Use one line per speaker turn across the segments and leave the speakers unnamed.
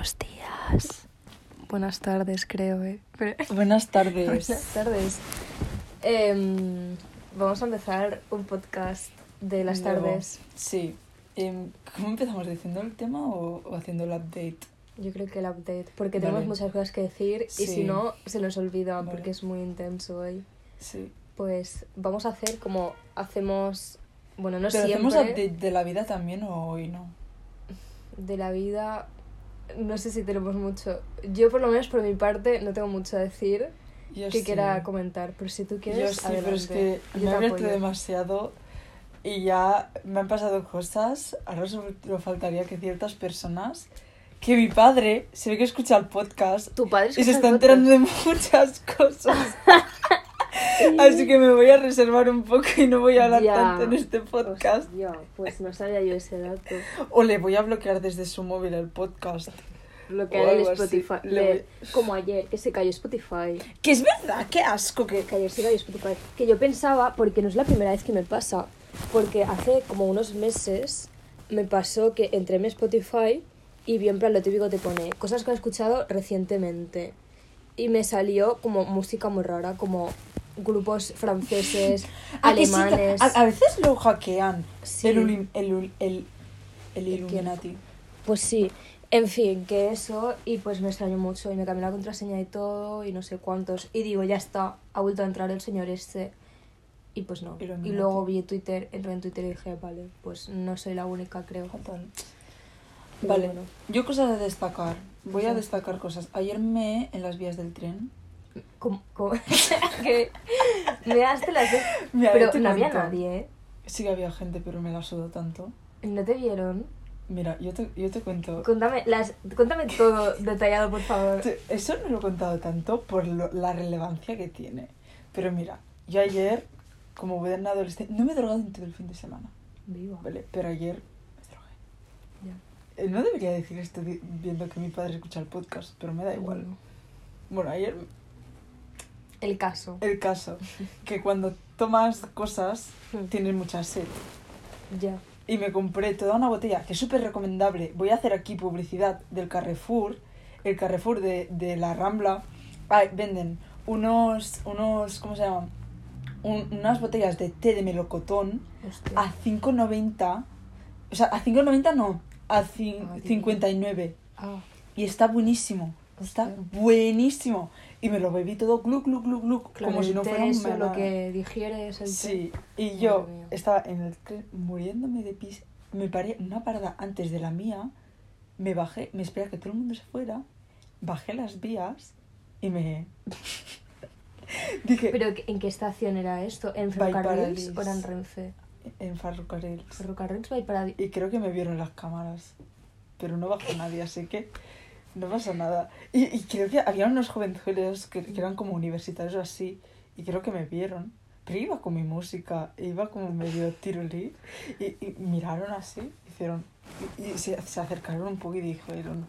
Buenos días. Buenas tardes, creo, ¿eh? Pero-
Buenas tardes.
Buenas tardes. Em, vamos a empezar un podcast de las
Luego,
tardes.
Sí. Em, ¿Cómo empezamos? ¿Diciendo el tema o, o haciendo el update?
Yo creo que el update, porque
Vale.
tenemos muchas cosas que decir y si no, se nos olvida
Vale.
porque es muy intenso hoy.
Sí.
Pues vamos a hacer como hacemos, bueno, no
¿Pero
siempre,
hacemos update de la vida también o hoy no?
de la vida. No sé si tenemos mucho. Yo, por lo menos por mi parte, no tengo mucho a decir
Yo
que
sí.
quiera comentar, pero si tú quieres,
Yo sí, pero es
adelante.
que
Yo
me
te
he abierto demasiado y ya me han pasado cosas. Ahora solo faltaría que ciertas personas... Que mi padre se ve que escucha el podcast
Tu padre
y se
escucha
está enterando de muchas cosas. Así que me voy a reservar un poco y no voy a hablar
Ya.
tanto en este podcast.
Hostia, pues no sabía yo ese dato.
O le voy a bloquear desde su móvil el podcast. Algo así.
Spotify.
Le
Como ayer, que se cayó Spotify.
Que es verdad, qué asco que...
Que ayer se cayó Spotify. Que yo pensaba, porque no es la primera vez que me pasa, porque hace como unos meses me pasó que entré en mi Spotify y vi en plan lo típico te pone cosas que he escuchado recientemente. Y me salió como música muy rara, como grupos franceses,
¿A que sí te-
alemanes.
a, a veces lo hackean.
Sí.
El, el, el, el Illuminati.
Pues sí, en fin, que eso, y pues me extrañó mucho, y me cambió la contraseña y todo, y no sé cuántos, y digo, ya está, ha vuelto a entrar el señor este, y pues no. Y luego vi Twitter, entré en Twitter y dije, vale, pues no soy la única, creo.
Fatal. Vale,
bueno.
yo cosas a destacar. Voy a destacar cosas. Ayer me en las vías del tren.
¿Cómo? cómo? que me daste las dos,
Mira,
pero no había
cuento.
nadie, ¿eh?
Sí que había gente, pero me la sudó tanto.
¿No te vieron?
Mira, yo te, yo te cuento.
Cuéntame, las, cuéntame todo detallado, por favor.
Eso no lo he contado tanto por lo- la relevancia que tiene. Pero mira, yo ayer, como buen adolescente, no me he drogado en todo el fin de semana.
Viva.
¿vale? Pero ayer me drogué.
Ya.
Eh, No debería decir esto viendo que mi padre escucha el podcast, pero me da igual.
Bueno,
Bueno, ayer
el caso.
el caso, que cuando tomas cosas
Hmm.
tienes mucha sed.
Ya.
Y me compré toda una botella, que es súper recomendable. Voy a hacer aquí publicidad del Carrefour. El Carrefour de, de la Rambla. Ay, venden unos, unos, ¿cómo se llaman? Un- unas botellas de té de melocotón
Hostia.
a 5,90. O sea, a 5,90 no, a cin-
Ah, Dios.
59.
Ah.
Y está buenísimo. Está buenísimo. Y me lo bebí todo glu, glu, glu, glu.
Claro,
como si no fuera un
lo que digieres el té.
Sí, y yo
Madre
estaba en el tren muriéndome de pis. Me paré una parada antes de la mía. Me bajé, me esperé a que todo el mundo se fuera. Bajé las vías y me. Dije.
Pero ¿en qué estación era esto? ¿En Ferrocarrils o era en Renfe?
En ferrocarriles.
Ferrocarrils.
Y creo que me vieron las cámaras. Pero no bajó nadie, así que no pasa nada. Y, y creo que había unos jovenzuelos que, que eran como universitarios así. Y creo que me vieron. Pero iba con mi música, iba como medio tirulí. Y, y miraron así, hicieron. Y, y se, se acercaron un poco y dijeron: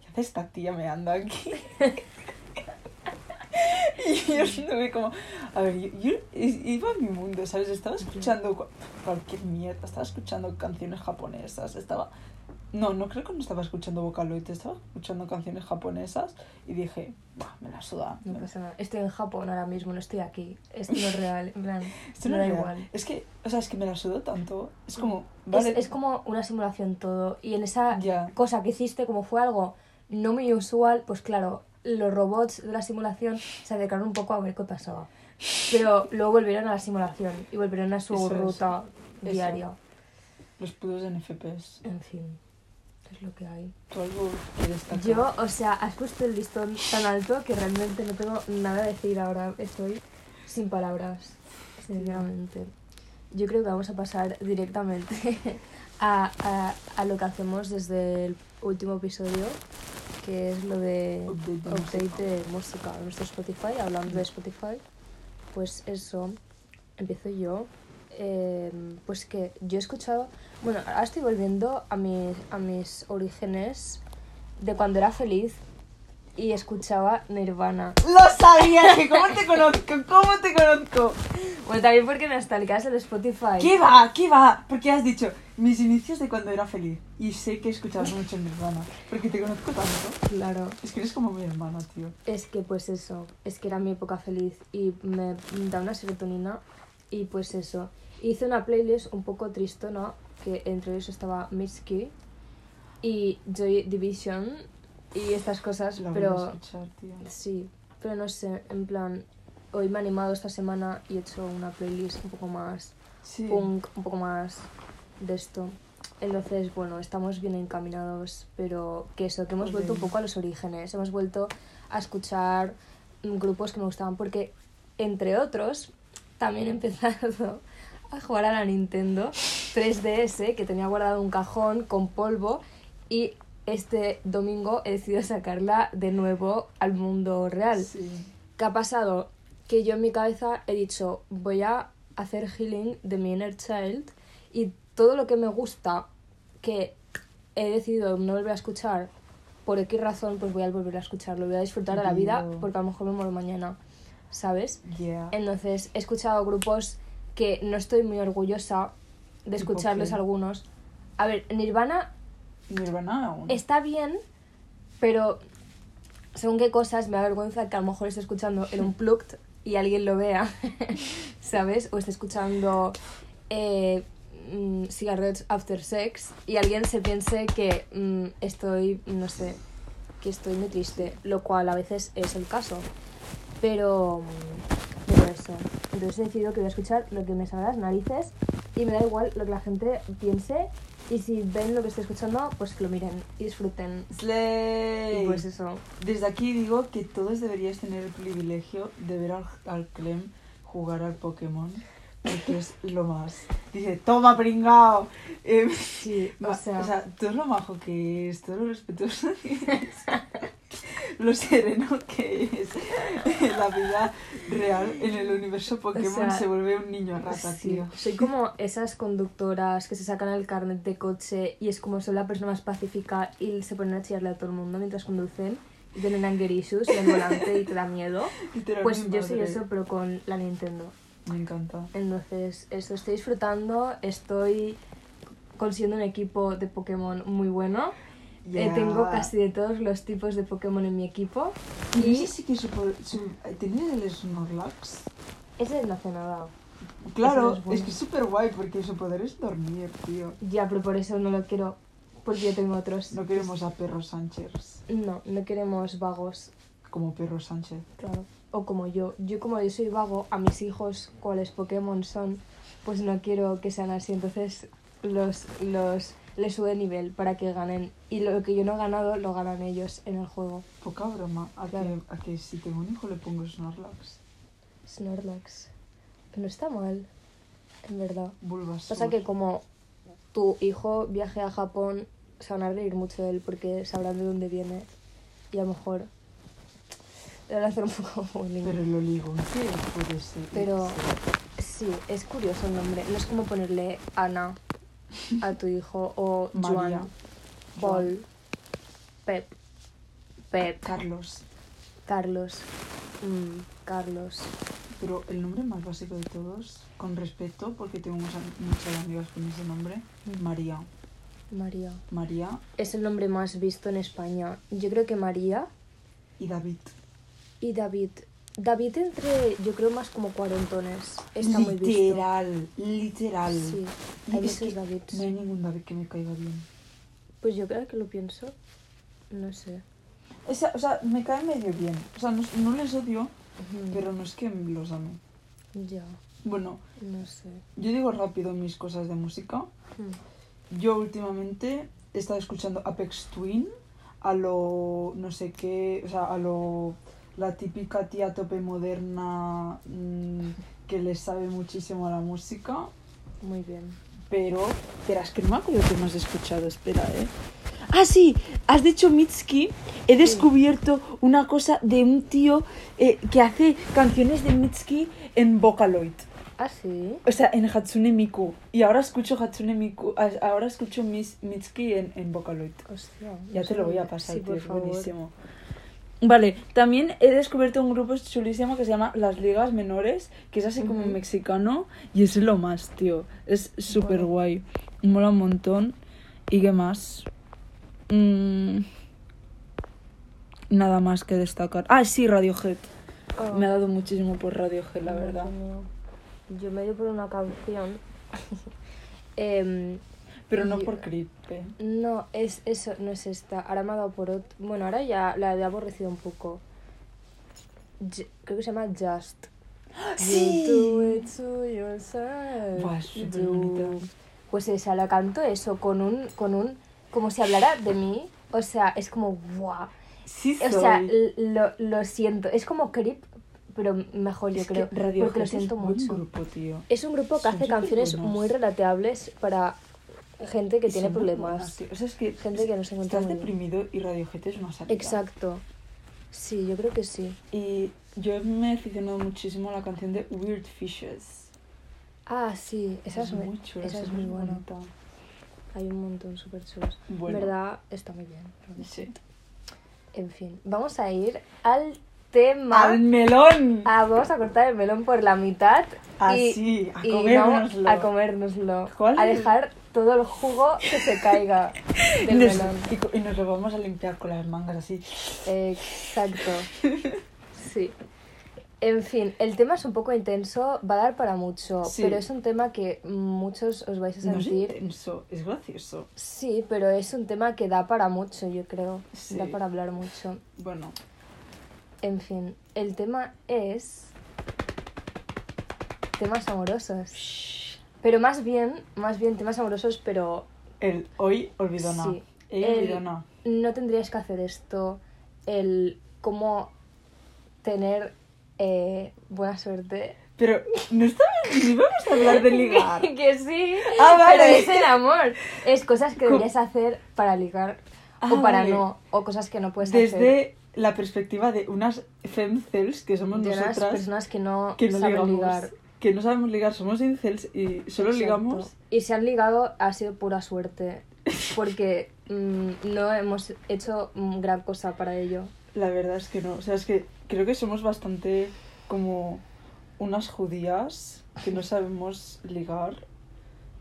¿Qué hace esta tía me anda aquí? Y yo estuve como, a ver, yo, yo iba a mi mundo, ¿sabes? Estaba escuchando cu- cualquier mierda, estaba escuchando canciones japonesas, estaba... No, no creo que no estaba escuchando Vocaloid, estaba escuchando canciones japonesas y dije, "Buah, me la suda.
No
me-
pasa nada. Estoy en Japón ahora mismo, no estoy aquí. Esto no es real. En plan,
Esto no
da
es real.
igual.
Es que, o sea, es que me la sudó tanto. Es como, vale,
es como una simulación todo. Y en esa
Ya.
cosa que hiciste, como fue algo no muy usual, pues claro, los robots de la simulación se acercaron un poco a ver qué pasaba. Pero luego volvieron a la simulación y volvieron a su
Eso es.
ruta
Eso.
diaria.
los putos NFPs.
En fin, es lo que hay.
¿Tú algo que?
Yo, o sea, has puesto el listón tan alto que realmente no tengo nada a decir ahora. Estoy sin palabras, sinceramente. Yo creo que vamos a pasar directamente a, a, a lo que hacemos desde el último episodio, que es lo de
Update de
update de música. Nuestro Spotify, hablando de Spotify, pues eso, empiezo yo. Eh, pues que yo he escuchado, bueno, ahora estoy volviendo a mis, a mis orígenes de cuando era feliz y escuchaba Nirvana.
¡Lo sabía! que ¿Cómo te conozco? ¿Cómo te conozco?
Bueno, también porque me stalkeas el Spotify.
¿Qué va? ¿Qué va? Porque has dicho mis inicios de cuando era feliz. Y sé que escuchabas mucho Nirvana. Porque te conozco tanto.
Claro.
Es que eres como mi hermana, tío.
Es que pues eso, es que era mi época feliz y me da una serotonina y pues eso. Hice una playlist un poco tristona, que entre ellos estaba Mitski y Joy Division y estas cosas,
voy a
pero
escuchar, tío.
sí, pero no sé, en plan, hoy me he animado esta semana y he hecho una playlist un poco más
Sí.
punk, un poco más de esto. Entonces, bueno, estamos bien encaminados, pero que eso, que hemos vuelto un poco a los orígenes, hemos vuelto a escuchar mm, grupos que me gustaban, porque, entre otros, también he empezado a jugar a la Nintendo 3DS, que tenía guardado un cajón con polvo, y este domingo he decidido sacarla de nuevo al mundo real.
Sí.
¿Qué ha pasado? Que yo en mi cabeza he dicho, voy a hacer healing de mi inner child y todo lo que me gusta que he decidido no volver a escuchar por X razón, pues voy a volver a escucharlo. Voy a disfrutar de la vida porque a lo mejor me muero mañana, ¿sabes?
Yeah.
Entonces he escuchado grupos que no estoy muy orgullosa de
¿Tipo
escucharlos algunos. A ver, Nirvana
Nirvana aún.
está bien, pero según qué cosas me da vergüenza que a lo mejor esté escuchando el Unplugged y alguien lo vea, ¿sabes? O esté escuchando eh, mm, Cigarettes After Sex y alguien se piense que mm, estoy, no sé, que estoy muy triste, lo cual a veces es el caso. Pero, mm, pero eso. Entonces he decidido que voy a escuchar lo que me salga de las narices y me da igual lo que la gente piense. Y si ven lo que estoy escuchando, pues que lo miren y disfruten.
Slay.
Y pues eso.
Desde aquí digo que todos deberíais tener el privilegio de ver al, al Clem jugar al Pokémon. Porque es lo más. Dice, toma, pringao. Eh,
Sí, o
va-
sea,
todo lo majo que es, todo lo respetuoso que es, lo sereno que es. La vida real, en el universo Pokémon,
sea,
se vuelve un niño rata,
sí.
tío.
soy como esas conductoras que se sacan el carnet de coche y es como son la persona más pacífica y se ponen a chillarle a todo el mundo mientras conducen y tienen anger issues en el volante y te da miedo. Pues yo soy eso, pero con la Nintendo.
Me encanta.
Entonces, eso estoy disfrutando, estoy consiguiendo un equipo de Pokémon muy bueno. Eh,
Ya.
tengo casi de todos los tipos de Pokémon en mi equipo.
Y ese sí que su, ¿Tenías el Snorlax?
ese no hace nada.
Claro,
es bueno.
es que es súper guay porque su poder es dormir, tío.
Ya, pero por eso no lo quiero, porque yo tengo otros.
No queremos a Perro Sánchez
No, no queremos vagos,
como Perro Sánchez.
claro. O como yo. Yo como yo soy vago, a mis hijos, cuáles Pokémon son, pues no quiero que sean así. Entonces los, los les sube nivel para que ganen. Y lo que yo no he ganado, lo ganan ellos en el juego.
Poca broma. A,
Claro.
que, a que si tengo un hijo le pongo Snorlax.
Snorlax. Que no está mal, en verdad.
Bulbasaur.
Pasa que como tu hijo viaje a Japón, se van a reír mucho de él porque sabrán de dónde viene. Y a lo mejor le van a hacer un poco bullying.
Pero el oligón, ¿qué puede ser?
Pero sí, es curioso el nombre. No es como ponerle Ana a tu hijo o
María.
Joan, Paul, Pep, Pep,
Carlos.
Carlos, mm, Carlos.
Pero el nombre más básico de todos, con respeto, porque tengo muchas, muchas amigas con ese nombre,
Mm.
María.
María.
María
Es el nombre más visto en España. Yo creo que María
y David.
y David. David entre, yo creo, más como cuarentones. Está muy visto.
literal, literal.
Sí, hay
es
Davids.
No hay ningún David que me caiga bien.
Pues yo creo que lo pienso. No sé.
O sea, o sea, me cae medio bien. O sea, no, no les odio, pero no es que los ame.
Ya,
Bueno,
no sé.
yo digo rápido mis cosas de música.
Mm.
Yo últimamente he estado escuchando Apex Twin a lo no sé qué, o sea, a lo la típica tía tope moderna mm, que le sabe muchísimo a la música,
Muy bien.
pero espera, es que no me acuerdo qué más he escuchado, espera, eh. Ah, sí, has dicho Mitski. He descubierto una cosa de un tío eh, que hace canciones de Mitski en Vocaloid.
Ah, sí.
O sea, en Hatsune Miku. Y ahora escucho Hatsune Miku. Ahora escucho Mis, Mitsuki en, en Vocaloid.
Hostia.
Ya
no
te lo voy a pasar,
Sí,
tío.
favor.
Vale, también he descubierto un grupo chulísimo que se llama Las Ligas Menores, que es así como mexicano y es lo más, tío. Es súper
Bueno.
guay. Mola un montón. ¿Y qué más? Mm, nada más que destacar. Ah, sí, Radiohead.
Ah.
Me ha dado muchísimo por Radiohead, la verdad.
Yo me dio por una canción. Em,
Pero no por Creep. eh.
no, es eso, no es esta. Ahora me ha dado por otro. Bueno, ahora ya la he aborrecido un poco. J- creo que se llama Just.
¡Sí!
You do it to yourself.
Buah, es súper
You-
bonita.
Pues esa, la canto eso, con un, con un, como si hablara de mí. O sea, es como, ¡buah!
Sí,
O
soy.
sea, l- lo, lo siento. Es como Creep, pero mejor yo
Es que
creo.
Radiohead
porque lo siento mucho.
grupo, tío.
Es un grupo que
Son
hace canciones muy relateables para gente que tiene problemas.
O sea, es que
Gente que no se encuentra
estás
muy bien.
deprimido y Radiohead es una salida.
Exacto. Sí, yo creo que sí.
Y yo me he aficionado muchísimo a la canción de Weird Fishes.
Ah, sí, esa es,
muy chula,
esa es
súper
muy buena.
bonita.
Hay un montón súper chulos.
Bueno.
En verdad, está muy bien.
Sí.
En fin, vamos a ir al tema.
¡Al melón!
Ah, vamos a cortar el melón por la mitad. y,
Así, a
y
comérnoslo.
vamos a comérnoslo.
¿Cuál
A dejar todo el jugo que se caiga del
Nos-
melón.
y, y nos lo vamos a limpiar con las mangas así.
Exacto. Sí. En fin, el tema es un poco intenso, va a dar para mucho,
Sí.
pero es un tema que muchos os vais a
No es
sentir.
intenso, es gracioso.
Sí, pero es un tema que da para mucho, yo creo.
Sí.
Da para hablar mucho.
Bueno,
En fin, el tema es temas amorosos. Pero más bien, más bien temas amorosos, pero
el hoy olvidona.
Sí. El-
olvidona.
no tendrías que hacer esto. El cómo tener eh, buena suerte.
Pero no estamos vamos a hablar de ligar.
que sí.
Ah, vale.
Pero es el amor. Es cosas que deberías hacer para ligar.
Ah,
o para
vale.
no. O cosas que no puedes hacer.
Desde la perspectiva de unas femcels que somos
De unas
nosotras
personas que no,
que no
saben
ligamos,
ligar.
que no sabemos ligar, somos incels y solo
Exacto.
ligamos.
Y si han ligado ha sido pura suerte. Porque mm, no hemos hecho gran cosa para ello.
La verdad es que no, o sea, es que creo que somos bastante como unas judías que no sabemos ligar.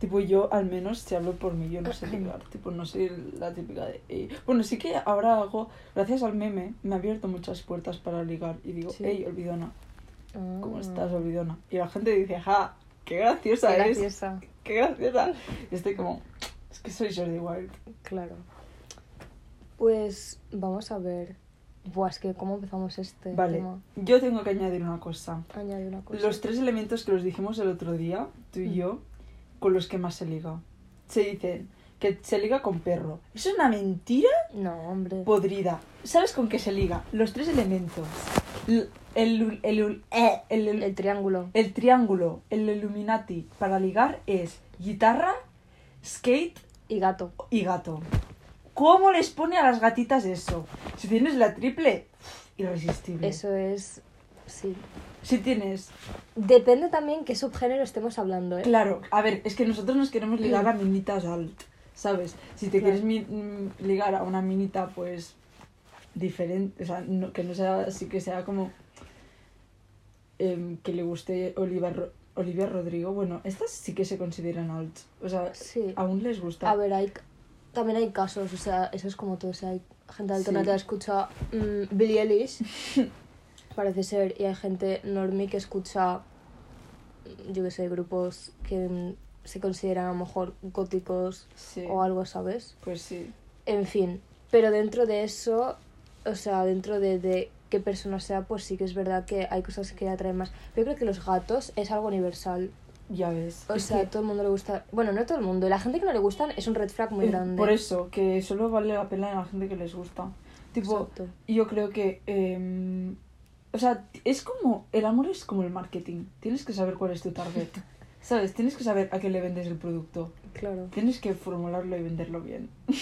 Tipo, yo al menos, si hablo por mí, yo no sé ligar. Tipo, no soy la típica de... "Ey". Bueno, sí que ahora hago, gracias al meme, me ha abierto muchas puertas para ligar. Y digo,
Sí.
hey, olvidona, ¿cómo
Ah,
estás, olvidona? Y la gente dice, ja, qué graciosa
Qué
es.
graciosa.
Qué graciosa. Y estoy como, es que soy Jordi Wild.
Claro. Pues vamos a ver. Buah, es que cómo empezamos este
Vale,
tema.
yo tengo que añadir una cosa.
Añade una cosa.
Los tres elementos que los dijimos el otro día, tú y
Mm.
yo, con los que más se liga. Se dicen que se liga con perro. Eso es una mentira
No, hombre.
podrida. ¿Sabes con qué se liga? Los tres elementos. El, el, eh, el- el-
El triángulo.
el triángulo, el Illuminati para ligar es guitarra, skate
Y gato.
y gato. ¿Cómo les pone a las gatitas eso? Si tienes la triple, irresistible.
Eso es. Sí.
Si tienes
Depende también qué subgénero estemos hablando, ¿eh?
Claro, a ver, es que nosotros nos queremos ligar a minitas alt, ¿sabes? Si te
Claro.
quieres mi- mm, ligar a una minita, pues diferente, o sea, no- que no sea así, que sea como em, que le guste Olivia, Ro- Olivia Rodrigo, bueno, estas sí que se consideran alt, o sea,
Sí.
aún les gusta.
A ver, hay, también hay casos, o sea, eso es como todo. O sea, hay gente alternativa que escucha mm, Billie Eilish, parece ser, y hay gente normie que escucha, yo qué sé, grupos que se consideran a lo mejor góticos
Sí,
o algo, ¿sabes?
pues sí,
En fin, pero dentro de eso, o sea, dentro de, de qué persona sea, pues sí que es verdad que hay cosas que atraen más. Yo creo que los gatos es algo universal.
ya ves.
O sea,
que-
todo el mundo le gusta. Bueno, no a todo el mundo. La gente que no le gustan es un red flag muy
eh,
grande.
Por eso, que solo vale la pena a la gente que les gusta. Tipo,
Exacto.
yo creo que em, o sea es como el amor es como el marketing tienes que saber cuál es tu target sabes tienes que saber a qué le vendes el producto
Claro.
tienes que formularlo y venderlo bien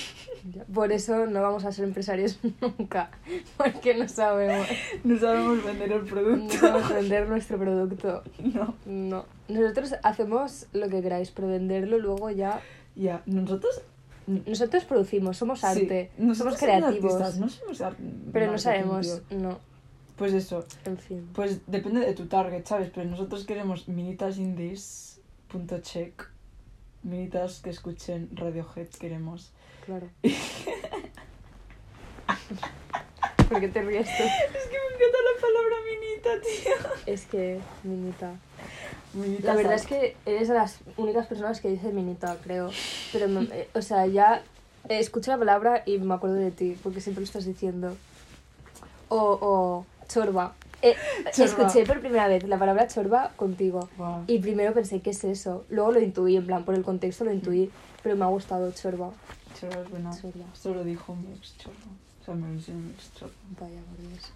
Por eso no vamos a ser empresarios nunca. Porque no sabemos.
no sabemos vender el
No
producto
sabemos vender nuestro producto.
no
No. Nosotros hacemos lo que queráis, pero venderlo luego ya.
ya nosotros
Nosotros producimos, somos
Sí,
arte,
nosotros
somos creativos.
artistas, no somos ar-
Pero no sabemos, no,
Pues eso,
en fin.
pues depende de tu target, ¿sabes? Pero nosotros queremos minitas indies, punto check, minitas que escuchen Radiohead, queremos.
Claro. ¿Por qué te ríes tú?
Es que me encanta la palabra minita, tío.
Es que, minita.
Minitas
La verdad es que eres de las únicas personas que dice minita, creo. Pero, me- eh, o sea, ya eh, escucho la palabra y me acuerdo de ti, porque siempre lo estás diciendo. O, o chorba. Eh,
Chorba.
Escuché por primera vez la palabra chorba contigo. Y primero pensé, ¿qué es eso? Luego lo intuí, en plan, por el contexto lo intuí. Pero me ha gustado chorba.
Chorba es buena.
Chorba.
Esto lo dijo mi ex chorba. O sea, me lo enseñó mi ex chorba.
Vaya, por Dios.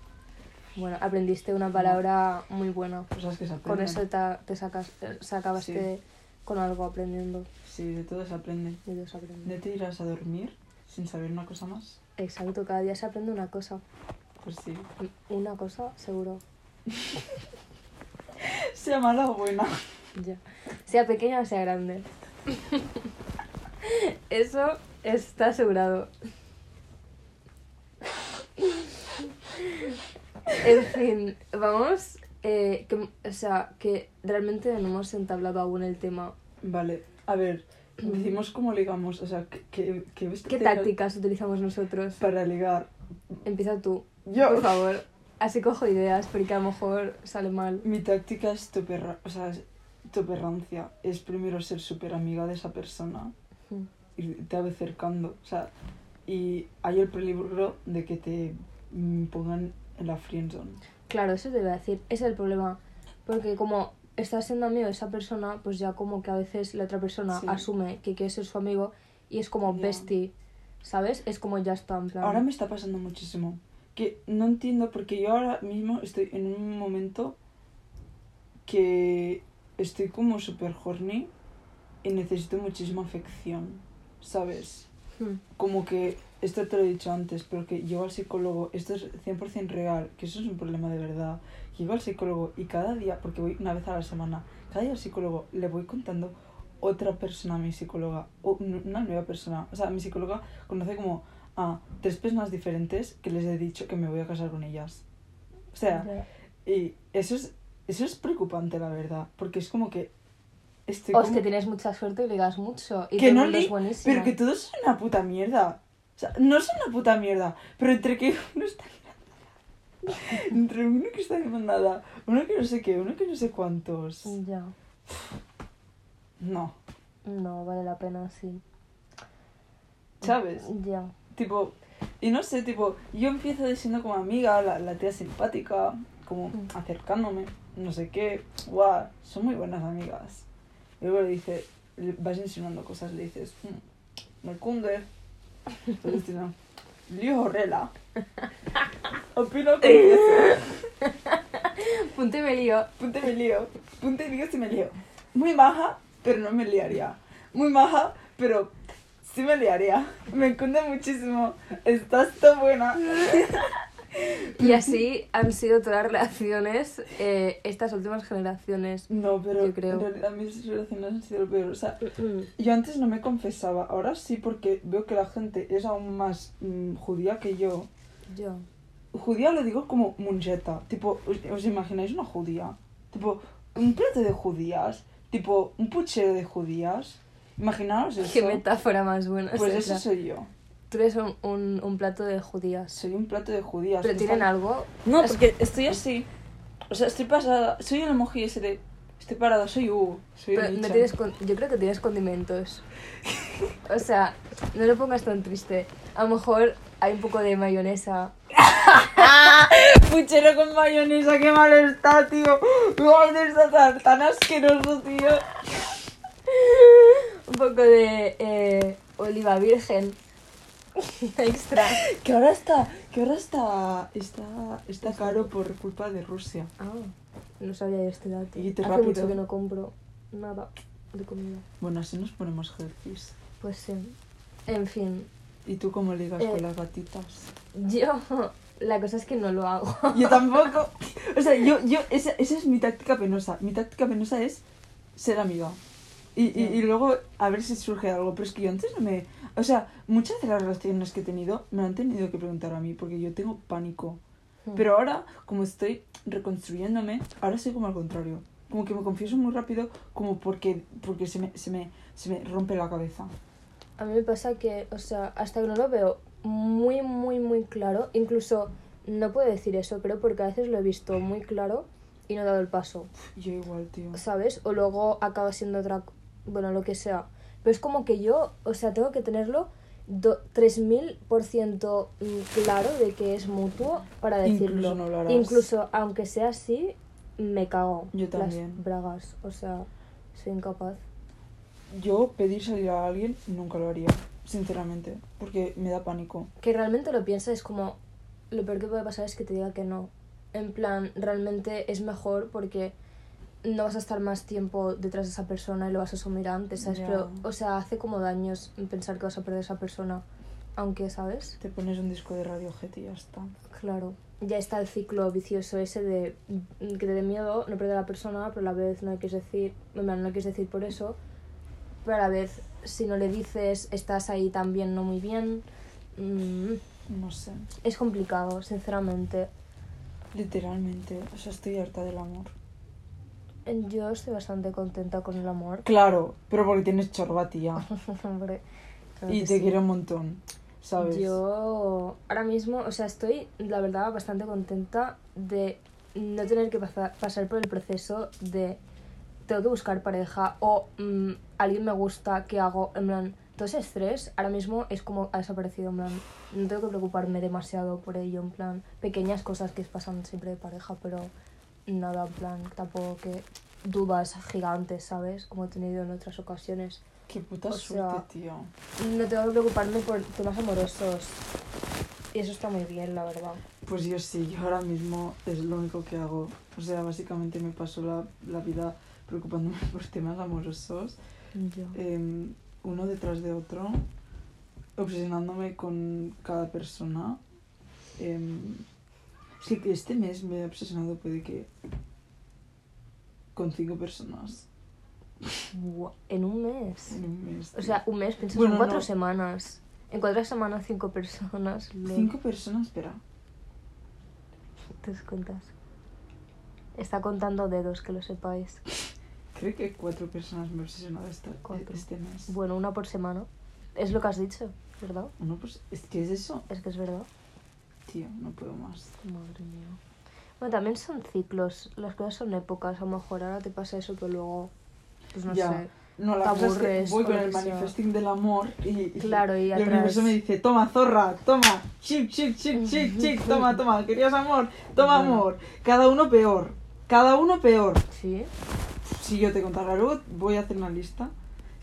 Bueno, aprendiste una palabra muy buena.
Cosas que se
Con eso te, te sacas, eh, se acabaste con algo aprendiendo.
Sí, de todo se aprende.
Y Dios aprende.
¿De te irás a dormir sin saber una cosa más?
Exacto, cada día se aprende una cosa.
Pues sí.
Una cosa, seguro.
Sea mala o buena.
Ya. Sea pequeña o sea grande. Eso está asegurado. En fin, vamos. eh, que, o sea, que realmente no hemos entablado aún el tema.
Vale, a ver, decimos cómo ligamos, o sea, ¿qué, qué, qué
¿Qué tácticas utilizamos nosotros?
Para ligar.
Empieza tú,
Yo,
por favor. Así cojo ideas, porque a lo mejor sale mal.
mi táctica es tu perra, o sea, es tu perrancia. Es primero ser súper amiga de esa persona
Mm.
y te va acercando, o sea, y hay el peligro de que te pongan en la friendzone.
Claro, eso te iba a decir. Ese es el problema. Porque como estás siendo amigo de esa persona, pues ya como que a veces la otra persona
Sí.
asume que quiere ser su amigo y es como
Ya.
bestie, ¿sabes? Es como ya está en plan.
Ahora me está pasando muchísimo. Que no entiendo porque yo ahora mismo estoy en un momento que estoy como súper horny y necesito muchísima afección, ¿sabes?
Hmm.
Como que, esto te lo he dicho antes, pero que llego al psicólogo, esto es 100% real, que eso es un problema de verdad. Llego al psicólogo y cada día, porque voy una vez a la semana, cada día al psicólogo le voy contando otra persona a mi psicóloga, o una nueva persona. O sea, mi psicóloga conoce como a tres personas diferentes que les he dicho que me voy a casar con ellas. O sea,
Ya.
y eso es, eso es preocupante, la verdad, porque es como que estoy
Hostia,
como-
tienes mucha suerte y ligas mucho. Y
que no li-
es
pero que todo es una puta mierda. O sea, no es una puta mierda, pero entre que uno está entre uno que está haciendo nada, uno que no sé qué, uno que no sé cuántos.
Ya.
No,
No, vale la pena, sí.
¿sabes?
Ya.
Tipo, y no sé, tipo, yo empiezo diciendo como amiga, la, la tía simpática, como
Mm.
acercándome, no sé qué, guau, son muy buenas amigas. Y luego le dice, le vas insinuando cosas, le dices, "Mm, me cunde. Entonces dice, lío horrela. Opino que
Punto y me lío.
punte me lío, punte y lío si me lío. Muy maja, pero no me liaría. Muy maja, pero sí me liaría. Me cunde muchísimo. Estás tan buena.
Y así han sido todas las relaciones eh, estas últimas generaciones.
No, pero
Yo creo.
en realidad mis relaciones han sido lo peor. O sea, yo antes no me confesaba, ahora sí porque veo que la gente es aún más mm, judía que yo.
Yo.
Judía lo digo como munjeta, tipo, ¿os, os imagináis una judía? Tipo, un plato de judías, tipo, un puchero de judías. Imaginaos eso.
Qué metáfora más buena. es
Pues eso soy yo.
Tú eres un, un, un plato de judías.
Soy un plato de judías.
Pero tienen algo.
No,
Es-
porque estoy así. O sea, estoy pasada. Soy el emoji ese de. Estoy parada, soy Hugo. Soy
Pero no tienes con- yo creo que tienes condimentos. O sea, no lo pongas tan triste. A lo mejor hay un poco de mayonesa.
Puchero con mayonesa, qué mal está, tío. Ay, está tan, tan asqueroso, tío.
Un poco de eh, oliva virgen. Extra.
Que ahora está, que ahora está, está, está caro por culpa de Rusia.
Ah, no sabía yo este dato.
Y te
Hace
rápido.
mucho que no compro nada de comida.
Bueno, así nos ponemos healthies.
Pues sí. En fin,
¿Y tú cómo ligas
Eh.
con las gatitas?
yo... La cosa es que no lo hago.
Yo tampoco. O sea, yo, yo, esa, esa es mi táctica penosa. Mi táctica penosa es ser amiga. Y, y, y luego a ver si surge algo. Pero es que yo antes no me. O sea, muchas de las relaciones que he tenido me han tenido que preguntar a mí porque yo tengo pánico.
Mm.
Pero ahora, como estoy reconstruyéndome, ahora soy como al contrario. Como que me confieso muy rápido, como porque, porque se, me, se, me, se me rompe la cabeza.
A mí me pasa que, o sea, hasta que no lo veo muy, muy, muy claro, incluso no puedo decir eso, pero porque a veces lo he visto muy claro y no he dado el paso,
Yo igual, tío.
¿sabes? O luego acaba siendo otra, bueno, lo que sea. Pero es como que yo, o sea, tengo que tenerlo do- 3000% claro de que es mutuo para decirlo.
Incluso no lo harás.
Incluso aunque sea así, me cago.
Yo
Las
también.
bragas, o sea, soy incapaz.
Yo pedir salir a alguien nunca lo haría, sinceramente, porque me da pánico.
que realmente lo piensas es como lo peor que puede pasar es que te diga que no. En plan, realmente es mejor porque no vas a estar más tiempo detrás de esa persona y lo vas a asumir antes, ¿sabes? Pero, o sea, hace como daños pensar que vas a perder a esa persona. Aunque, ¿sabes?
Te pones un disco de radio y ya está.
Claro. Ya está el ciclo vicioso ese de mm, que te dé miedo no perder a la persona, pero a la vez no quieres decir, en plan, no quieres decir por eso, pero a la vez si no le dices estás ahí también no muy bien. Mm,
No sé.
es complicado, sinceramente.
Literalmente. O sea, estoy harta del amor.
Yo estoy bastante contenta con el amor.
Claro, pero porque tienes chorba, tía.
Hombre, claro
y te
sí.
quiero un montón. ¿Sabes?
Yo ahora mismo, o sea, estoy, la verdad, bastante contenta de no tener que pasa- pasar por el proceso de tengo que buscar pareja o mm, alguien me gusta, ¿qué hago? En plan, todo ese estrés ahora mismo es como ha desaparecido, en plan, no tengo que preocuparme demasiado por ello, en plan, pequeñas cosas que pasan siempre de pareja, pero nada, en plan, tampoco que dudas gigantes, ¿sabes? Como he tenido en otras ocasiones.
Qué puta
O
suerte,
sea,
tío.
No tengo que preocuparme por temas amorosos. Y eso está muy bien, la verdad.
Pues yo sí, yo ahora mismo es lo único que hago. O sea, básicamente me paso la, la vida preocupándome por temas amorosos,
Yo.
em, uno detrás de otro, obsesionándome con cada persona. Em, es que este mes me he obsesionado, puede que, con cinco personas
Buah, en un mes.
en un mes.
O sea, un mes, piensas
Bueno,
en cuatro
no.
semanas. En cuatro semanas, cinco personas. lol.
Cinco personas, espera.
Te das cuentas. Está contando dedos, que lo sepáis.
Creo que cuatro personas me he obsesionado esta,
Cuatro.
este mes.
Bueno, una por semana. Es lo que has dicho, ¿verdad?
Uno, pues, es que es eso.
Es que es verdad.
Tío, no puedo más.
Madre mía. Bueno, también son ciclos. Las cosas son épocas. A lo mejor ahora te pasa eso, pero luego. Pues no
Ya.
sé.
No, la cosa es que
aburres
voy con el manifesting del amor y, y
Claro, y
el
atrás-
universo me dice, toma zorra, toma, chic, chic, chic, chic, chic, toma, toma, querías amor, toma
Bueno.
amor. Cada uno peor, cada uno peor.
Sí.
Si yo te contara luego, voy a hacer una lista.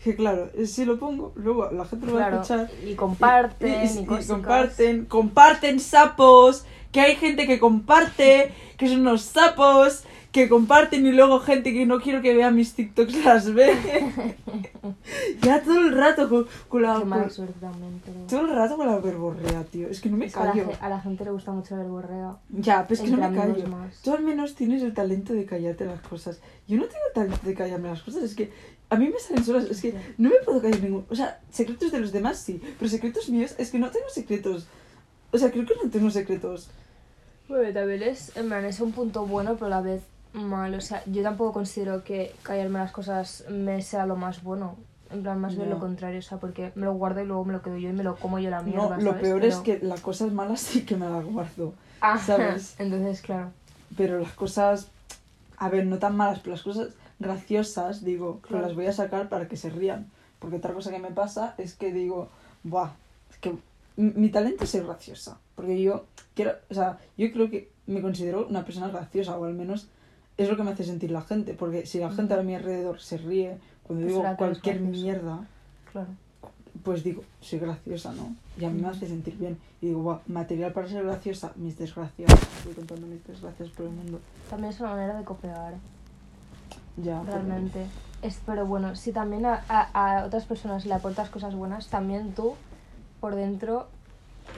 Que claro, si lo pongo, luego la gente lo va a escuchar.
Y comparten.
y,
Y,
y
cosas.
comparten, comparten sapos, que hay gente que comparte, que son unos sapos, que comparten y luego gente que no quiero que vea mis TikToks las ve. ya todo el rato con, con la...
Qué mala
con-
suerte también, pero...
todo el rato con la verborrea, tío. Es que no me
Es a, la,
callo.
a la gente le gusta mucho el borreo.
Ya, pero es que no me callo.
más.
Tú al menos tienes el talento de callarte las cosas. Yo no tengo el talento de callarme las cosas. Es que a mí me salen solas. Es que no me puedo callar ningún... O sea, secretos de los demás sí. Pero secretos míos es que no tengo secretos. O sea, creo que no tengo secretos.
Bueno, también es, en plan, es un punto bueno, pero a la vez mal. O sea, yo tampoco considero que callarme las cosas me sea lo más bueno. En plan, más bien
Ya.
lo contrario, o sea, porque me lo guardo y luego me lo quedo yo y me lo como yo la mierda,
no, lo
¿sabes?
peor
Pero-
es que las cosas malas sí que me las guardo.
Ah,
¿sabes?
Entonces, claro.
Pero las cosas... A ver, no tan malas, pero las cosas graciosas, digo,
Claro.
las voy a sacar para que se rían. Porque otra cosa que me pasa es que digo, buah, es que mi talento es ser graciosa. Porque yo quiero, o sea, yo creo que me considero una persona graciosa, o al menos es lo que me hace sentir la gente. Porque si la gente a mi alrededor se ríe cuando
Pues
digo cualquier mierda,
Claro.
pues digo, soy graciosa, ¿no? Y a mí me hace sentir bien. Y digo, buah, material para ser graciosa, mis desgracias. Estoy contando mis desgracias por el mundo.
También es una manera de copiar,
Ya,
realmente. Es, pero bueno, si también a, a, a otras personas le aportas cosas buenas, también tú, por dentro,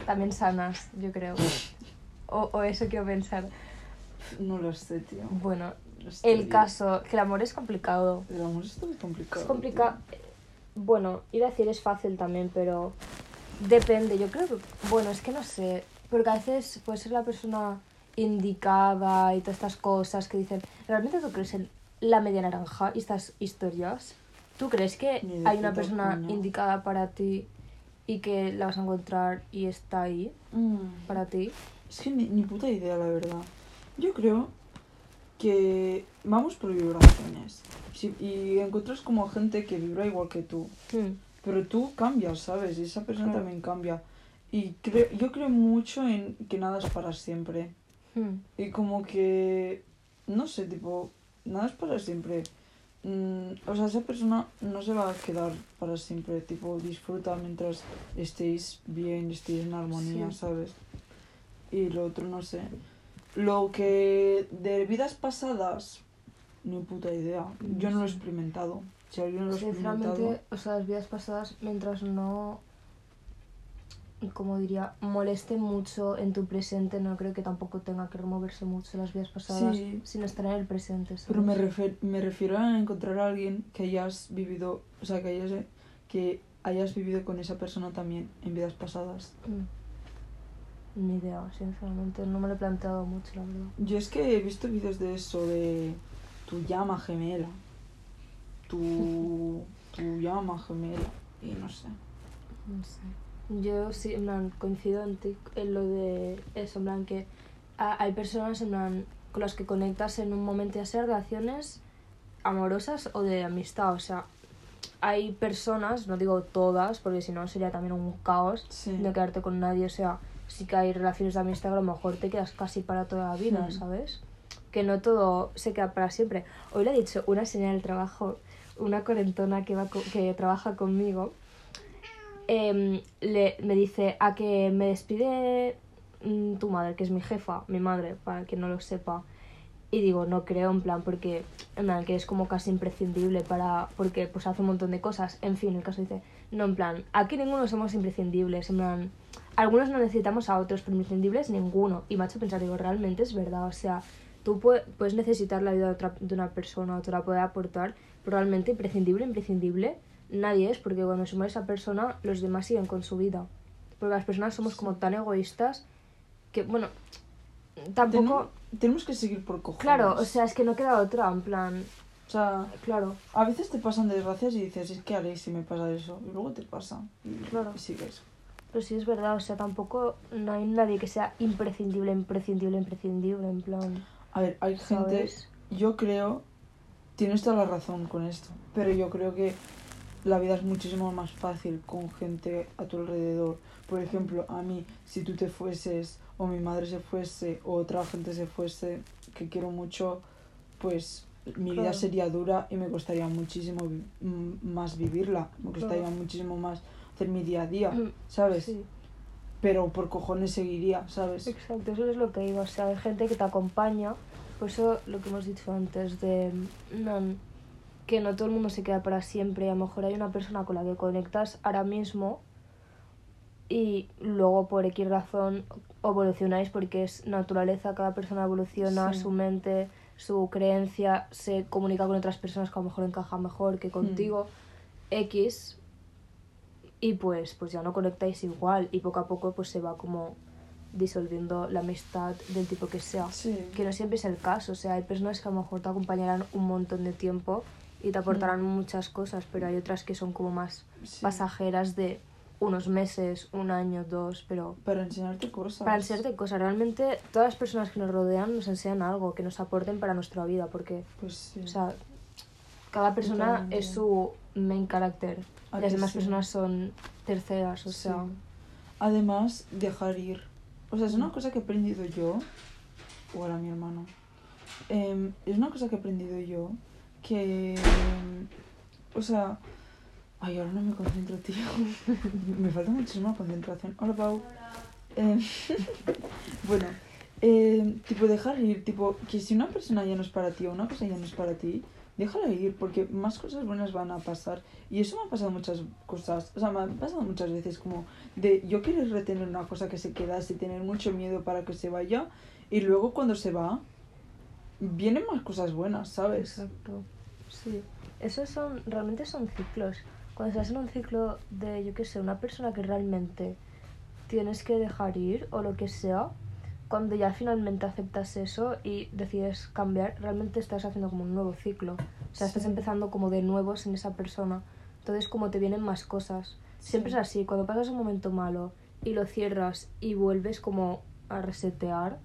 también sanas, yo creo. O, o eso quiero pensar.
No lo sé, tío.
Bueno,
Estoy-
el caso, que el amor es complicado.
El amor está muy complicado.
Es complicado. bueno, iba a decir es fácil también, pero depende. Yo creo que, bueno, es que no sé, porque a veces puede ser la persona indicada y todas estas cosas que dicen, ¿realmente tú crees en la media naranja y estas historias? ¿Tú crees que hay una persona indicada para ti y que la vas a encontrar y está ahí
Mm.
para ti?
Es que ni, ni puta idea, la verdad. Yo creo que vamos por vibraciones. Si- y encuentras como gente que vibra igual que tú.
Hmm,
Pero tú cambias, ¿sabes? Y esa persona también cambia. Y creo, yo creo mucho en que nada es para siempre.
hmm.
Y como que, no sé, tipo, nada es para siempre. Mm, o sea, esa persona no se va a quedar para siempre. Tipo, disfruta mientras estéis bien, estéis en armonía,
Sí.
¿sabes? Y lo otro, no sé. Lo que de vidas pasadas, ni puta idea. Yo no lo he experimentado. Si alguien lo ha experimentado...
O sea, las vidas pasadas, mientras no, como diría, moleste mucho en tu presente, no creo que tampoco tenga que removerse mucho las vidas pasadas
Sí.
sin estar en el presente. ¿sabes?
Pero me, refer- me refiero a encontrar a alguien que hayas vivido, o sea, que hayas, que hayas vivido con esa persona también en vidas pasadas.
Mm. Ni idea, sinceramente, no me lo he planteado mucho, la verdad.
Yo es que he visto vídeos de eso, de tu llama gemela, tu, tu llama gemela, y no sé.
No sé. Yo sí, en plan, coincido en ti en lo de eso, en plan que ha- hay personas en plan, con las que conectas en un momento, ya sea relaciones amorosas o de amistad, o sea, hay personas, no digo todas, porque si no sería también un caos
Sí.
no quedarte con nadie, o sea, sí que hay relaciones de amistad que a lo mejor te quedas casi para toda la vida. ¿sabes? Que no todo se queda para siempre. Hoy le he dicho una señal del trabajo, una cuarentona que, va co- que trabaja conmigo, em, le, me dice a que me despide mm, tu madre, que es mi jefa, mi madre, para que no lo sepa. Y digo, no creo, en plan, porque en que es como casi imprescindible para. Porque pues hace un montón de cosas. En fin, el caso dice, no, en plan, aquí ninguno somos imprescindibles. En plan, algunos no necesitamos a otros, pero imprescindibles ninguno. Y me ha hecho pensar, digo, realmente es verdad. O sea, tú pue- puedes necesitar la vida de, otra, de una persona o te la puede aportar, pero realmente imprescindible, imprescindible, nadie es, porque cuando se muere esa persona, los demás siguen con su vida. Porque las personas somos como tan egoístas que, bueno, tampoco.
Tenem- tenemos que seguir por cojones.
Claro, o sea, es que no queda otra, en plan,
O sea,
claro,
a veces te pasan desgracias y dices, es que haré si me pasa eso. Y luego te pasa. Y,
Claro.
y sigues.
pero sí es verdad, o sea, tampoco no hay nadie que sea imprescindible, imprescindible, imprescindible, en plan,
A ver, hay gente...
¿sabes?
Yo creo, tienes toda la razón con esto, pero yo creo que la vida es muchísimo más fácil con gente a tu alrededor. Por ejemplo, a mí, si tú te fueses, o mi madre se fuese, o otra gente se fuese, que quiero mucho, pues mi vida sería dura y me costaría muchísimo vi- más vivirla, me
Claro.
costaría muchísimo más hacer mi día a día,
Mm,
¿sabes?
Sí,
Pero por cojones seguiría, ¿sabes?
exacto, eso es lo que digo, o sea, hay gente que te acompaña, por eso lo que hemos dicho antes, de no, que no todo el mundo se queda para siempre, a lo mejor hay una persona con la que conectas ahora mismo y luego por X razón evolucionáis porque es naturaleza, cada persona evoluciona,
Sí.
su mente, su creencia se comunica con otras personas que a lo mejor encajan mejor que contigo, X, y pues, pues ya no conectáis igual y poco a poco pues se va como disolviendo la amistad del tipo que sea.
Sí.
Que no siempre es el caso, o sea, hay personas que a lo mejor te acompañarán un montón de tiempo y te aportarán muchas cosas, pero hay otras que son como más
Sí.
pasajeras de unos meses, un año, dos, pero
Para enseñarte cosas.
para enseñarte cosas. Realmente todas las personas que nos rodean nos enseñan algo, que nos aporten para nuestra vida, porque,
Pues sí.
o sea, cada persona
Totalmente.
es su main character.
¿A
Las
que
demás
sí?
personas son terceras, o
Sí.
sea,
Además, dejar ir. O sea, es una cosa que he aprendido yo, o ahora mi hermano. Em, es una cosa que he aprendido yo que. o sea. Ay, ahora no me concentro, tío. me falta muchísima concentración. Hola, Pau. Em, bueno, em, tipo, dejar ir. Tipo, que si una persona ya no es para ti o una cosa ya no es para ti, déjala ir, porque más cosas buenas van a pasar. Y eso me ha pasado muchas cosas. O sea, me ha pasado muchas veces como de yo querer retener una cosa que se quedase, tener mucho miedo para que se vaya. Y luego cuando se va, vienen más cosas buenas, ¿sabes?
Exacto. Sí. Esos son, realmente son ciclos. cuando estás en un ciclo de, yo qué sé, una persona que realmente tienes que dejar ir o lo que sea, cuando ya finalmente aceptas eso y decides cambiar, realmente estás haciendo como un nuevo ciclo. O sea, estás empezando como de nuevo sin esa persona. Entonces como te vienen más cosas. Siempre
Sí.
es así, cuando pasas un momento malo y lo cierras y vuelves como a resetear,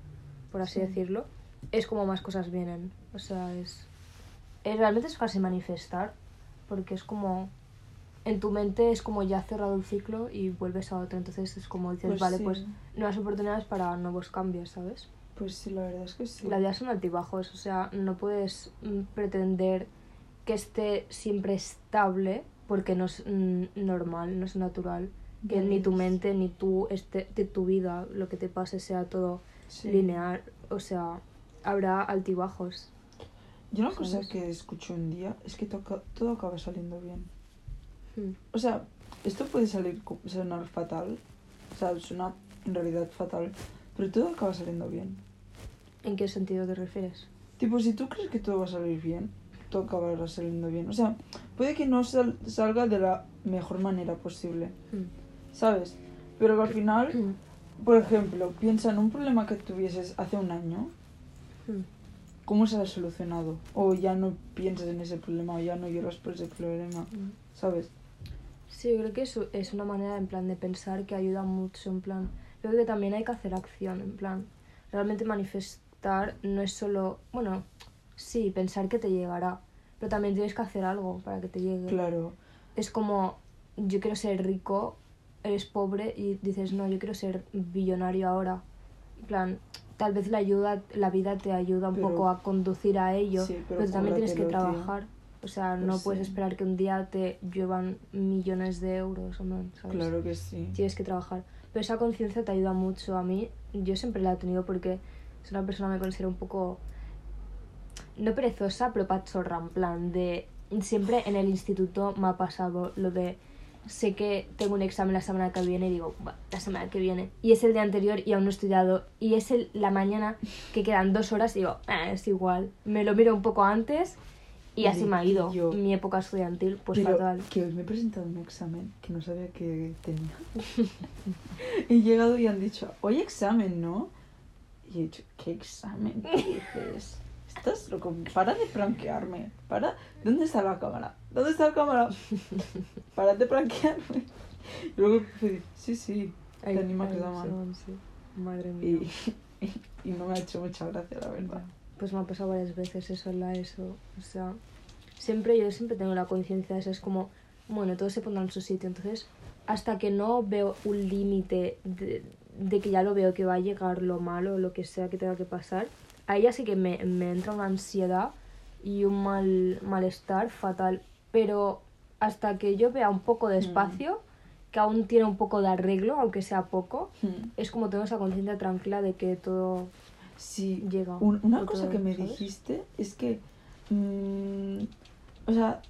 por así
Sí.
decirlo, es como más cosas vienen. O sea, es... es- realmente es casi manifestar, porque es como... En tu mente es como ya cerrado el ciclo y vuelves a otro. Entonces es como dices,
Pues
vale,
sí.
pues nuevas oportunidades para nuevos cambios, ¿sabes?
Pues sí, la verdad es que sí.
La vida son altibajos, o sea, no puedes mm, pretender que esté siempre estable porque no es mm, normal, no es natural. Que ni tu mente ni tú, este, de tu vida, lo que te pase sea todo
Sí.
lineal. O sea, habrá altibajos.
Yo una cosa que escuché un día es que toca- todo acaba saliendo bien.
Mm.
O sea, esto puede salir sonar fatal. O sea, suena en realidad fatal. Pero todo acaba saliendo bien.
¿En qué sentido te refieres?
Tipo, si tú crees que todo va a salir bien, todo acabará saliendo bien. O sea, puede que no sal- salga de la mejor manera posible,
Mm.
¿sabes? Pero que al final,
Mm.
por ejemplo, piensa en un problema que tuvieses hace un año,
Mm.
¿cómo se ha solucionado? O ya no piensas en ese problema, o ya no lloras por ese problema,
Mm.
¿sabes?
Sí, yo creo que eso es una manera en plan de pensar que ayuda mucho, en plan. Creo que también hay que hacer acción, en plan. Realmente manifestar no es solo, bueno, sí, pensar que te llegará, pero también tienes que hacer algo para que te llegue.
Claro,
Es como, yo quiero ser rico, eres pobre y dices, no, yo quiero ser billonario ahora. En plan, tal vez la ayuda, la vida te ayuda un
Pero-
poco a conducir a ello,
Sí, pero
también tienes que
tío.
trabajar. O sea,
Pues
no puedes esperar que un día te lluevan millones de euros, hombre, ¿sabes?
claro que sí.
Tienes que trabajar. Pero esa conciencia te ayuda mucho. A mí, yo siempre la he tenido porque soy una persona que me considero un poco. No perezosa, pero pachorra. En plan, de. Siempre en el instituto me ha pasado lo de. Sé que tengo un examen la semana que viene y digo, "Buah, la semana que viene. Y es el día anterior y aún no he estudiado. Y es el, la mañana que quedan dos horas y digo, "Ah, es igual. Me lo miro un poco antes y así me ha ido.
Yo-
Mi época estudiantil, pues
Pero
fatal.
que hoy me he presentado un examen que no sabía que tenía. he llegado y han dicho, hoy examen, ¿no? Y he dicho, ¿qué examen? ¿Qué dices? Estás loco, para de pranquearme. Para. ¿Dónde está la cámara? ¿Dónde está la cámara? Para de pranquearme. Y luego sí, sí, te
Ay,
anima a
ay,
que da mal.
son, sí. Madre mía.
Y, y no me ha hecho mucha gracia, la verdad.
Pues me ha pasado varias veces eso en la ESO. O sea, siempre yo siempre tengo la conciencia de eso. Es como, bueno, todo se pondrá en su sitio. Entonces, hasta que no veo un límite de, de que ya lo veo que va a llegar lo malo, lo que sea que tenga que pasar, ahí ya sí que me, me entra una ansiedad y un mal malestar fatal. Pero hasta que yo vea un poco de
Mm.
espacio, que aún tiene un poco de arreglo, aunque sea poco,
Hmm.
es como tengo esa conciencia tranquila de que todo
Sí,
llega.
Un- una cosa
todo,
que me
¿sabes?
dijiste es que. mm, o sea,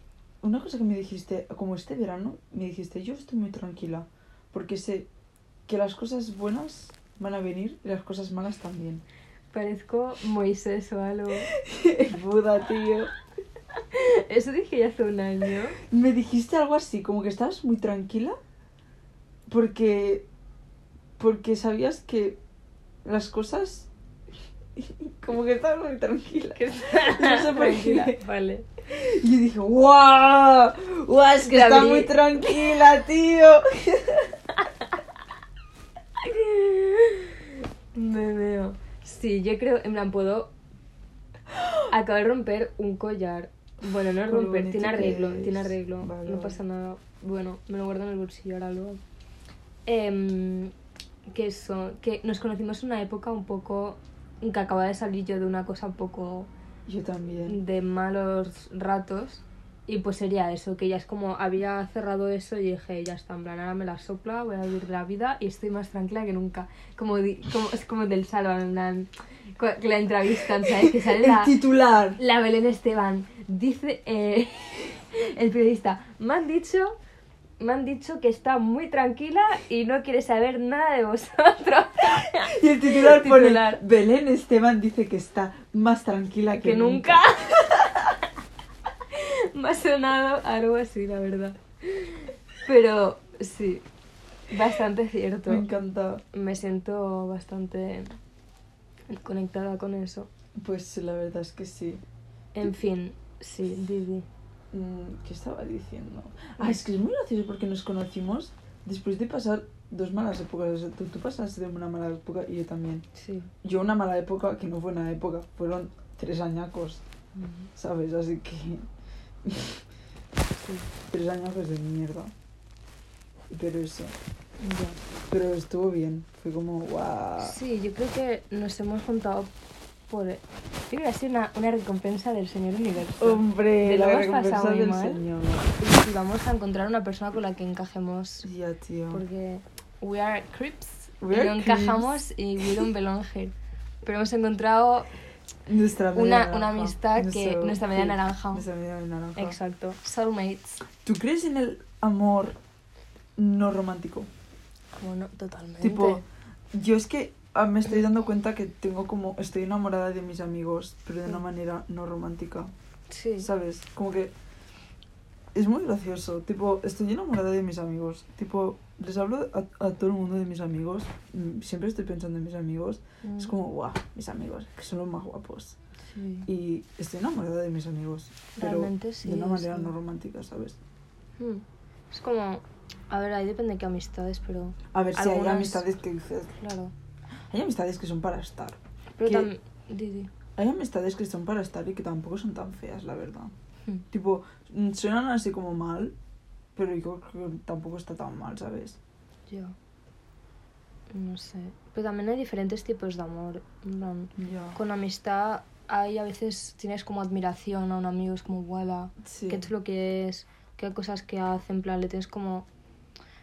una cosa que me dijiste, como este verano, me dijiste, yo estoy muy tranquila, porque sé que las cosas buenas van a venir y las cosas malas también.
Parezco Moisés o algo.
Buda, tío.
Eso dije ya hace un año.
Me dijiste algo así, como que estabas muy tranquila, porque. porque sabías que las cosas. como que estabas muy tranquila. No sé por
Tranquila,
qué.
vale.
Y yo dije, ¡guau! ¡Guau! Es que
La
está
vi.
muy tranquila, tío.
Me veo. Sí, yo creo, en plan, puedo. Acabo de romper un collar. Bueno, no es romper, tiene arreglo, tiene arreglo.
Vale,
no pasa nada. Bueno, me lo guardo en el bolsillo ahora luego. Em, que eso, que nos conocimos en una época un poco. que acaba de salir yo de una cosa un poco.
Yo también.
de malos ratos y pues sería eso, que ya es como había cerrado eso y dije, ya está, en plan, ahora me la sopla, voy a vivir la vida y estoy más tranquila que nunca. Como, di- como es como del Salva, en plan, cu- que la entrevistan, ¿sabes? Que sale
El
la,
titular.
la Belén Esteban. Dice eh, el periodista, me han dicho... Me han dicho que está muy tranquila y no quiere saber nada de vosotros.
Y el titular,
Titular.
pone, Belén Esteban dice que está más tranquila que,
que nunca. Me ha sonado algo así, la verdad. Pero sí, bastante cierto.
Me encanta.
Me siento bastante conectada con eso.
Pues la verdad es que sí.
En fin, sí, Didi.
Mm, ¿Qué estaba diciendo? Ah, es que es muy gracioso porque nos conocimos después de pasar dos malas épocas. Tú pasaste de una mala época y yo también.
Sí.
Yo una mala época que no fue una época, fueron tres añacos, ¿sabes? Así que...
Sí,
tres añacos de mierda. Pero eso.
ya.
Pero estuvo bien. Fue como, guau.
Sí, yo creo que nos hemos juntado por... Yo creo que ha sido una, una recompensa del Señor Universo.
Hombre,
De
la recompensa del
mal.
Señor.
Y vamos a encontrar una persona con la que encajemos.
Ya, tío.
Porque we are creeps.
We
y
are
no encajamos y we don't belong here. Pero hemos encontrado
Nuestra
una, una amistad que...
Nuestro-
Nuestra media
sí,
naranja.
Nuestra media naranja.
Exacto. Soulmates.
¿Tú crees en el amor no romántico?
Como no, totalmente.
Tipo, yo es que ah, me estoy dando cuenta que tengo como, estoy enamorada de mis amigos, pero de una
Sí.
manera no romántica,
Sí.
¿sabes? Como que es muy gracioso, tipo, estoy enamorada de mis amigos, tipo, les hablo a, a todo el mundo de mis amigos, mm, siempre estoy pensando en mis amigos, es
Mm,
como, guau, mis amigos, que son los más guapos.
sí.
Y estoy enamorada de mis amigos, pero
Realmente sí,
de una manera
sí.
no romántica, ¿sabes?
Mm. Es como... A ver, ahí depende de qué amistades, pero...
A ver, si hay
Algunas-
amistades que dices,
Claro.
hay amistades que son para estar.
Pero
Que-
también... Didi.
Hay amistades que son para estar y que tampoco son tan feas, la verdad.
Mm.
Tipo, suenan así como mal, pero yo creo que tampoco está tan mal, ¿sabes?
Yo. No sé. Pero también hay diferentes tipos de amor. Con amistad hay a veces tienes como admiración a un amigo, es como, guala,
Sí.
qué chulo que es, qué cosas que hace, en plan, le tienes como...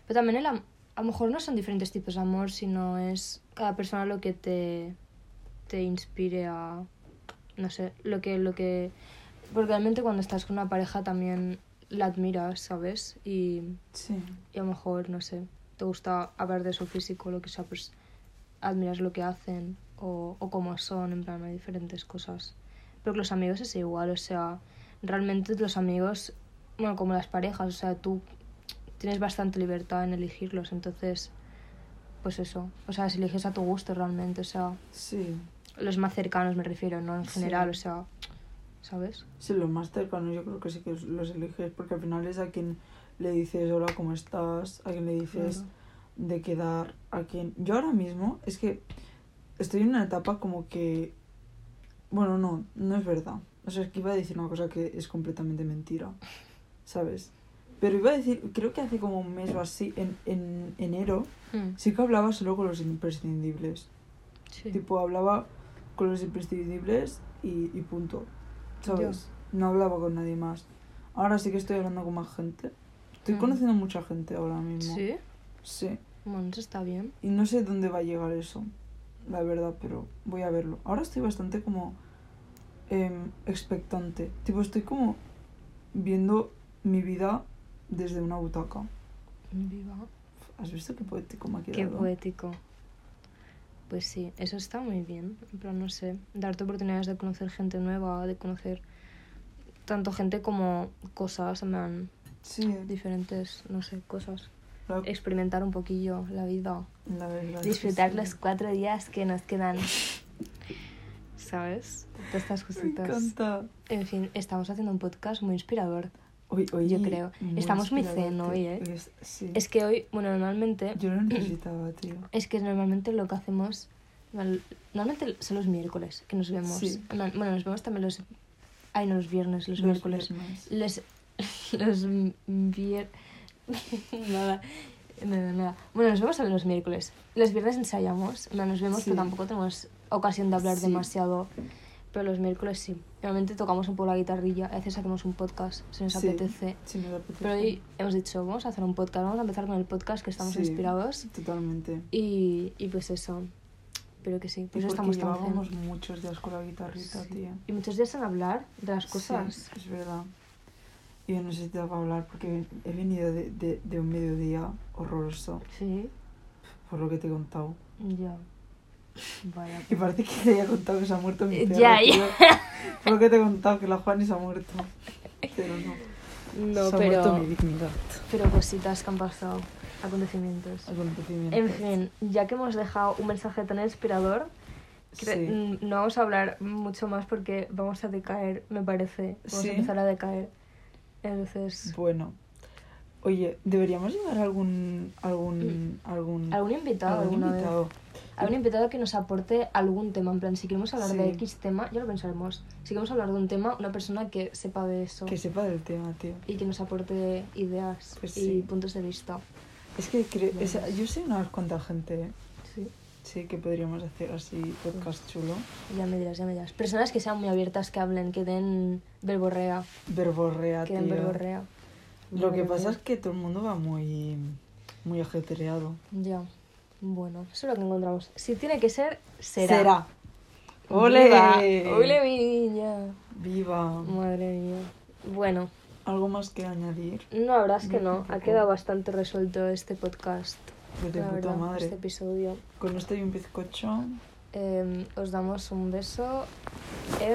Pero también el a lo mejor no son diferentes tipos de amor, sino es cada persona lo que te, te inspire a... No sé, lo que, lo que... Porque realmente cuando estás con una pareja también la admiras, ¿sabes? Y,
Sí.
y a lo mejor, no sé, te gusta hablar de su físico, lo que sea, pues admiras lo que hacen o, o cómo son, en plan, hay diferentes cosas. Pero los amigos es igual, o sea, realmente los amigos, bueno, como las parejas, o sea, tú tienes bastante libertad en elegirlos, entonces, pues eso, o sea, si eliges a tu gusto realmente, o sea,
Sí.
los más cercanos me refiero, no en
Sí.
general, o sea, ¿sabes?
Sí, los más cercanos yo creo que sí que los eliges, porque al final es a quien le dices hola, ¿cómo estás? A quien le dices
Claro.
de quedar, a quien... Yo ahora mismo es que estoy en una etapa como que... Bueno, no, no es verdad. O sea, es que iba a decir una cosa que es completamente mentira, ¿sabes? Pero iba a decir, creo que hace como un mes o así, en, en enero,
Mm,
sí que hablaba solo con los imprescindibles.
sí.
Tipo, hablaba con los imprescindibles y, y punto. ¿Sabes? No hablaba con nadie más. Ahora sí que estoy hablando con más gente. Estoy
Mm.
conociendo mucha gente ahora mismo.
¿Sí?
Sí.
Bueno, eso está bien.
Y no sé dónde va a llegar eso, la verdad, pero voy a verlo. Ahora estoy bastante como em, expectante. Tipo, estoy como viendo mi vida desde una butaca.
Viva.
¿Has visto qué poético me ha
Qué
quedado?
poético. Pues sí, eso está muy bien. Pero no sé, darte oportunidades de conocer gente nueva, de conocer tanto gente como cosas, en plan,
Sí,
diferentes, no sé, cosas.
la,
Experimentar un poquillo la vida.
la verdad.
Disfrutar
sí.
los cuatro días que nos quedan. ¿Sabes? Todas estas
Me
cositas.
encanta.
En fin, estamos haciendo un podcast muy inspirador.
Hoy, hoy
Yo creo. Estamos muy zen hoy, ¿eh?
Es- sí.
Es que hoy, bueno, normalmente
Yo lo necesitaba, tío.
Es que normalmente lo que hacemos. Normalmente son los miércoles que nos vemos.
Sí.
No- Bueno, nos vemos también los. Ay, no, los viernes, los,
Los
miércoles.
viernes.
Los. Los viernes. nada. Nada, nada. Bueno, nos vemos también los miércoles. Los viernes ensayamos. No, nos vemos,
Sí.
pero tampoco tenemos ocasión de hablar
Sí.
demasiado. Pero los miércoles sí. Normalmente tocamos un poco la guitarrilla. A veces hacemos un podcast si nos
Sí,
apetece.
sí, me apetece.
Pero hoy hemos dicho, vamos a hacer un podcast. Vamos a empezar con el podcast que estamos
Sí.
inspirados.
Totalmente.
Y, y pues eso. Pero que sí,
Y
pues eso estamos tan
llevábamos
zen.
muchos días con la guitarrita,
Sí.
tío.
Y muchos días en hablar de las cosas.
Sí, es verdad. Y yo necesitaba hablar porque he venido de, de, de un mediodía horroroso,
Sí,
por lo que te he contado.
ya. Vaya.
Y parece que te haya contado que se ha muerto mi
Eh,
perro,
ya, ya.
Por lo que te he contado que la Juani se ha muerto. Pero no.
No,
Se ha
pero,
muerto mi dignidad.
pero cositas que han pasado, acontecimientos.
Acontecimientos.
En fin, ya que hemos dejado un mensaje tan inspirador,
Sí.
no vamos a hablar mucho más porque vamos a decaer, me parece. Vamos
Sí.
a empezar a decaer. Entonces,
Bueno. Oye, deberíamos llevar algún algún algún
Mm. ¿algún invitado
algún invitado?
vez? Algún invitado que nos aporte algún tema. En plan, si queremos hablar de
Sí.
X tema, ya lo pensaremos. Si queremos hablar de un tema, una persona que sepa de eso
Que sepa del tema, tío.
y que nos aporte ideas
Pues
y
sí.
puntos de vista.
Es que creo,
Bueno.
esa- yo sé unas cuantas gente, ¿eh?
Sí.
sí, que podríamos hacer así podcast chulo.
Ya me dirás, ya me dirás. Personas que sean muy abiertas, que hablen, que den verborrea.
Verborrea,
Que
tío.
den verborrea.
Lo que pasa es que todo el mundo va muy muy ajetreado.
Ya. Bueno, eso es lo que encontramos. Si tiene que ser, será.
Será.
Viva.
¡Ole!
¡Ole, mi niña!
Viva.
Madre mía. Bueno,
¿Algo más que añadir?
no, la verdad es que no. Ha quedado bastante resuelto este podcast.
Pues de
la
puta
verdad,
madre.
este episodio.
Con esto y un bizcocho.
Em, os damos un beso. Em,